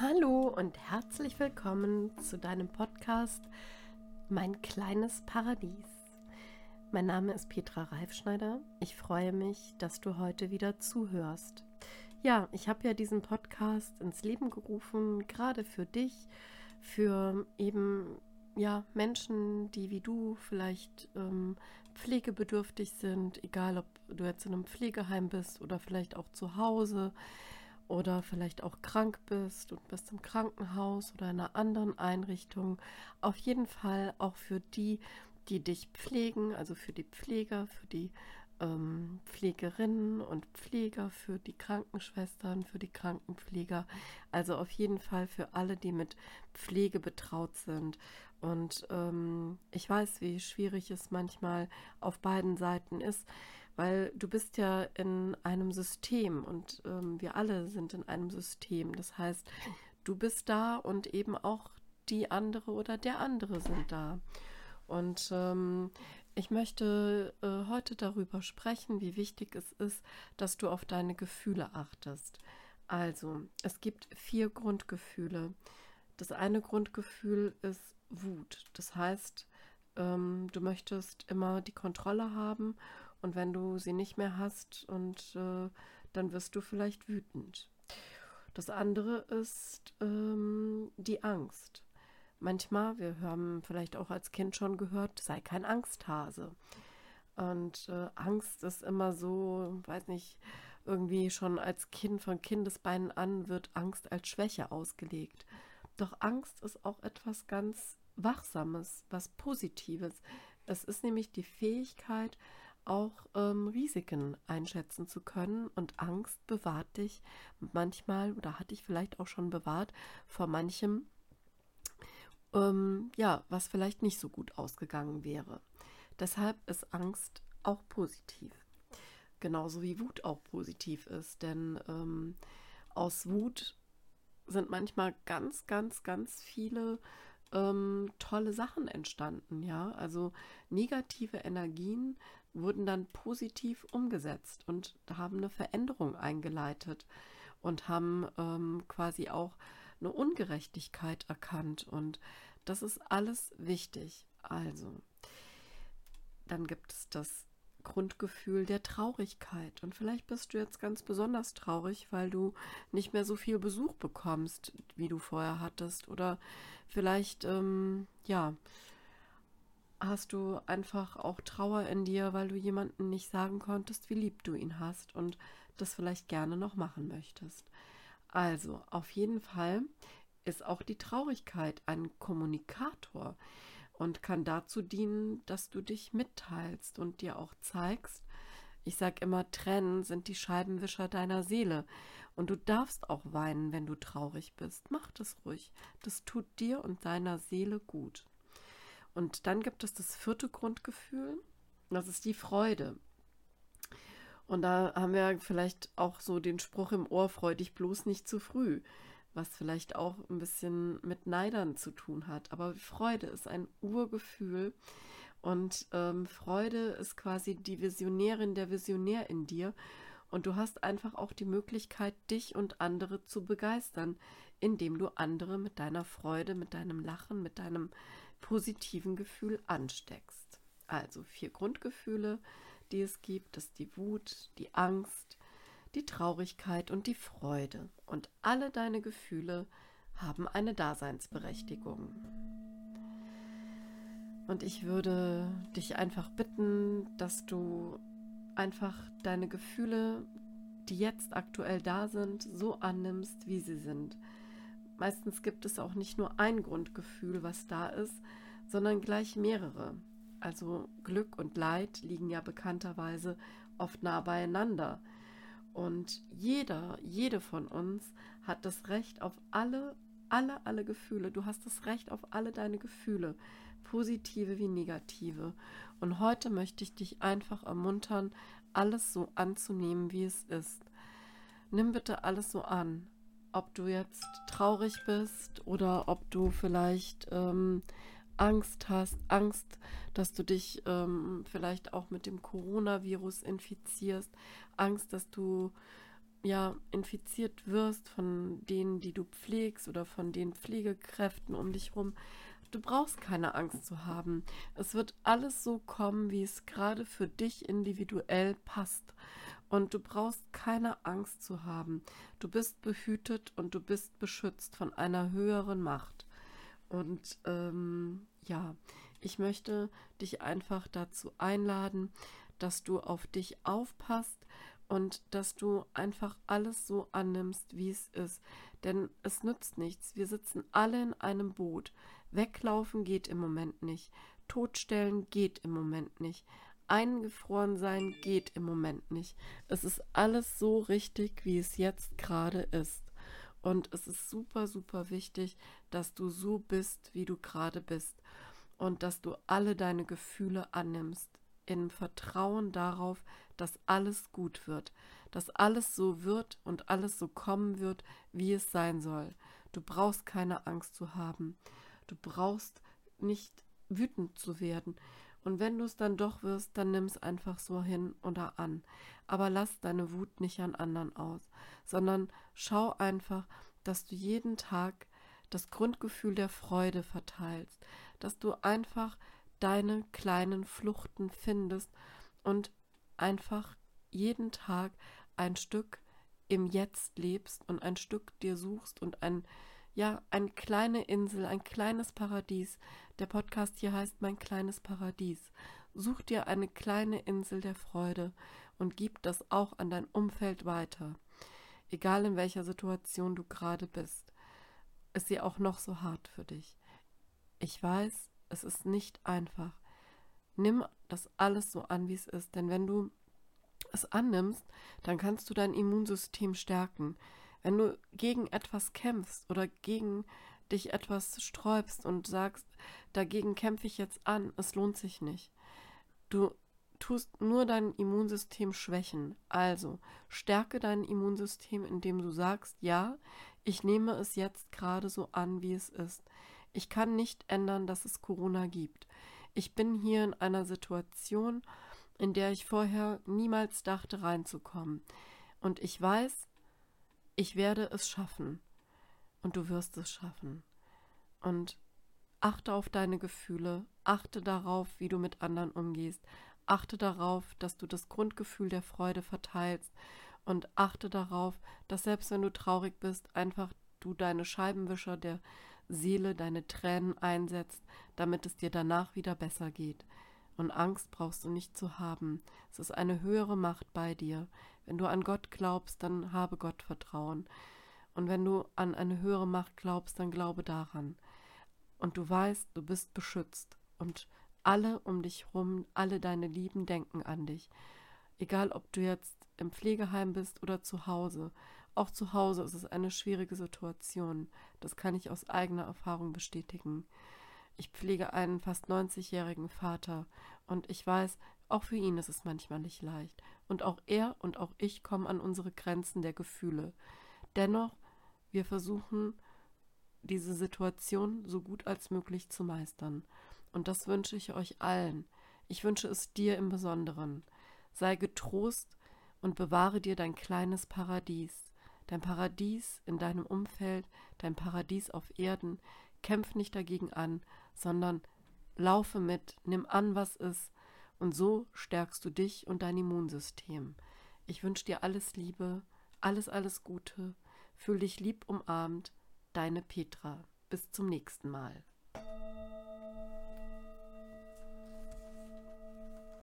Hallo und herzlich willkommen zu deinem Podcast Mein kleines Paradies. Mein Name ist Petra Reifschneider. Ich freue mich, dass du heute wieder zuhörst. Ja, ich habe ja diesen Podcast ins Leben gerufen, gerade für dich, für eben ja Menschen, die wie du vielleicht ähm, pflegebedürftig sind, egal ob du jetzt in einem Pflegeheim bist oder vielleicht auch zu Hause oder vielleicht auch krank bist und bist im Krankenhaus oder in einer anderen Einrichtung. Auf jeden Fall auch für die, die dich pflegen, also für die Pfleger, für die ähm, Pflegerinnen und Pfleger, für die Krankenschwestern, für die Krankenpfleger. Also auf jeden Fall für alle, die mit Pflege betraut sind. Und ähm, ich weiß, wie schwierig es manchmal auf beiden Seiten ist weil du bist ja in einem System und ähm, wir alle sind in einem System. Das heißt, du bist da und eben auch die andere oder der andere sind da. Und ähm, ich möchte äh, heute darüber sprechen, wie wichtig es ist, dass du auf deine Gefühle achtest. Also, es gibt vier Grundgefühle. Das eine Grundgefühl ist Wut. Das heißt, ähm, du möchtest immer die Kontrolle haben und wenn du sie nicht mehr hast, und äh, dann wirst du vielleicht wütend. Das andere ist ähm, die Angst. Manchmal, wir haben vielleicht auch als Kind schon gehört, sei kein Angsthase. Und äh, Angst ist immer so, weiß nicht, irgendwie schon als Kind von Kindesbeinen an wird Angst als Schwäche ausgelegt. Doch Angst ist auch etwas ganz Wachsames, was Positives. Es ist nämlich die Fähigkeit, auch ähm, Risiken einschätzen zu können. Und Angst bewahrt dich manchmal oder hat dich vielleicht auch schon bewahrt vor manchem, ähm, ja, was vielleicht nicht so gut ausgegangen wäre. Deshalb ist Angst auch positiv. Genauso wie Wut auch positiv ist, denn ähm, aus Wut sind manchmal ganz, ganz, ganz viele ähm, tolle Sachen entstanden, ja. Also negative Energien wurden dann positiv umgesetzt und haben eine Veränderung eingeleitet und haben ähm, quasi auch eine Ungerechtigkeit erkannt. Und das ist alles wichtig. Also, dann gibt es das Grundgefühl der Traurigkeit. Und vielleicht bist du jetzt ganz besonders traurig, weil du nicht mehr so viel Besuch bekommst, wie du vorher hattest. Oder vielleicht, ähm, ja, hast du einfach auch Trauer in dir, weil du jemandem nicht sagen konntest, wie lieb du ihn hast und das vielleicht gerne noch machen möchtest. Also, auf jeden Fall ist auch die Traurigkeit ein Kommunikator und kann dazu dienen, dass du dich mitteilst und dir auch zeigst. Ich sage immer, Tränen sind die Scheibenwischer deiner Seele. Und du darfst auch weinen, wenn du traurig bist. Mach das ruhig. Das tut dir und deiner Seele gut. Und dann gibt es das vierte Grundgefühl, das ist die Freude. Und da haben wir vielleicht auch so den Spruch im Ohr, freu dich bloß nicht zu früh, was vielleicht auch ein bisschen mit Neidern zu tun hat. Aber Freude ist ein Urgefühl und ähm, Freude ist quasi die Visionärin, der Visionär in dir. Und du hast einfach auch die Möglichkeit, dich und andere zu begeistern, indem du andere mit deiner Freude, mit deinem Lachen, mit deinem positiven Gefühl ansteckst. Also vier Grundgefühle, die es gibt, das ist die Wut, die Angst, die Traurigkeit und die Freude. Und alle deine Gefühle haben eine Daseinsberechtigung. Und ich würde dich einfach bitten, dass du einfach deine Gefühle, die jetzt aktuell da sind, so annimmst, wie sie sind. Meistens gibt es auch nicht nur ein Grundgefühl, was da ist, sondern gleich mehrere. Also Glück und Leid liegen ja bekannterweise oft nah beieinander. Und jeder, jede von uns hat das Recht auf alle, alle, alle Gefühle. Du hast das Recht auf alle deine Gefühle, positive wie negative. Und heute möchte ich dich einfach ermuntern, alles so anzunehmen, wie es ist. Nimm bitte alles so an ob du jetzt traurig bist oder ob du vielleicht ähm, Angst hast, Angst, dass du dich ähm, vielleicht auch mit dem Coronavirus infizierst, Angst, dass du ja infiziert wirst von denen, die du pflegst oder von den Pflegekräften um dich herum, du brauchst keine Angst zu haben. Es wird alles so kommen, wie es gerade für dich individuell passt. Und du brauchst keine Angst zu haben. Du bist behütet und du bist beschützt von einer höheren Macht. Und ähm, ja, ich möchte dich einfach dazu einladen, dass du auf dich aufpasst und dass du einfach alles so annimmst, wie es ist. Denn es nützt nichts. Wir sitzen alle in einem Boot. Weglaufen geht im Moment nicht. Totstellen geht im Moment nicht. Eingefroren sein geht im Moment nicht. Es ist alles so richtig, wie es jetzt gerade ist. Und es ist super, super wichtig, dass du so bist, wie du gerade bist. Und dass du alle deine Gefühle annimmst. Im Vertrauen darauf, dass alles gut wird. Dass alles so wird und alles so kommen wird, wie es sein soll. Du brauchst keine Angst zu haben. Du brauchst nicht wütend zu werden. Und wenn du es dann doch wirst, dann nimm es einfach so hin oder an. Aber lass deine Wut nicht an anderen aus, sondern schau einfach, dass du jeden Tag das Grundgefühl der Freude verteilst, dass du einfach deine kleinen Fluchten findest und einfach jeden Tag ein Stück im Jetzt lebst und ein Stück dir suchst und ein ja, eine kleine Insel, ein kleines Paradies. Der Podcast hier heißt Mein kleines Paradies. Such dir eine kleine Insel der Freude und gib das auch an dein Umfeld weiter. Egal in welcher Situation du gerade bist. Ist sie auch noch so hart für dich. Ich weiß, es ist nicht einfach. Nimm das alles so an, wie es ist, denn wenn du es annimmst, dann kannst du dein Immunsystem stärken. Wenn du gegen etwas kämpfst oder gegen dich etwas sträubst und sagst, dagegen kämpfe ich jetzt an, es lohnt sich nicht. Du tust nur dein Immunsystem schwächen. Also stärke dein Immunsystem, indem du sagst, ja, ich nehme es jetzt gerade so an, wie es ist. Ich kann nicht ändern, dass es Corona gibt. Ich bin hier in einer Situation, in der ich vorher niemals dachte reinzukommen. Und ich weiß, ich werde es schaffen und du wirst es schaffen. Und achte auf deine Gefühle, achte darauf, wie du mit anderen umgehst, achte darauf, dass du das Grundgefühl der Freude verteilst und achte darauf, dass selbst wenn du traurig bist, einfach du deine Scheibenwischer der Seele, deine Tränen einsetzt, damit es dir danach wieder besser geht. Und Angst brauchst du nicht zu haben. Es ist eine höhere Macht bei dir. Wenn du an Gott glaubst, dann habe Gott Vertrauen. Und wenn du an eine höhere Macht glaubst, dann glaube daran. Und du weißt, du bist beschützt. Und alle um dich herum, alle deine Lieben denken an dich. Egal, ob du jetzt im Pflegeheim bist oder zu Hause. Auch zu Hause ist es eine schwierige Situation. Das kann ich aus eigener Erfahrung bestätigen. Ich pflege einen fast 90-jährigen Vater und ich weiß, auch für ihn ist es manchmal nicht leicht. Und auch er und auch ich kommen an unsere Grenzen der Gefühle. Dennoch, wir versuchen, diese Situation so gut als möglich zu meistern. Und das wünsche ich euch allen. Ich wünsche es dir im Besonderen. Sei getrost und bewahre dir dein kleines Paradies. Dein Paradies in deinem Umfeld, dein Paradies auf Erden. Kämpf nicht dagegen an, sondern laufe mit, nimm an, was ist und so stärkst du dich und dein Immunsystem. Ich wünsche dir alles Liebe, alles, alles Gute. Fühl dich lieb umarmt. Deine Petra. Bis zum nächsten Mal.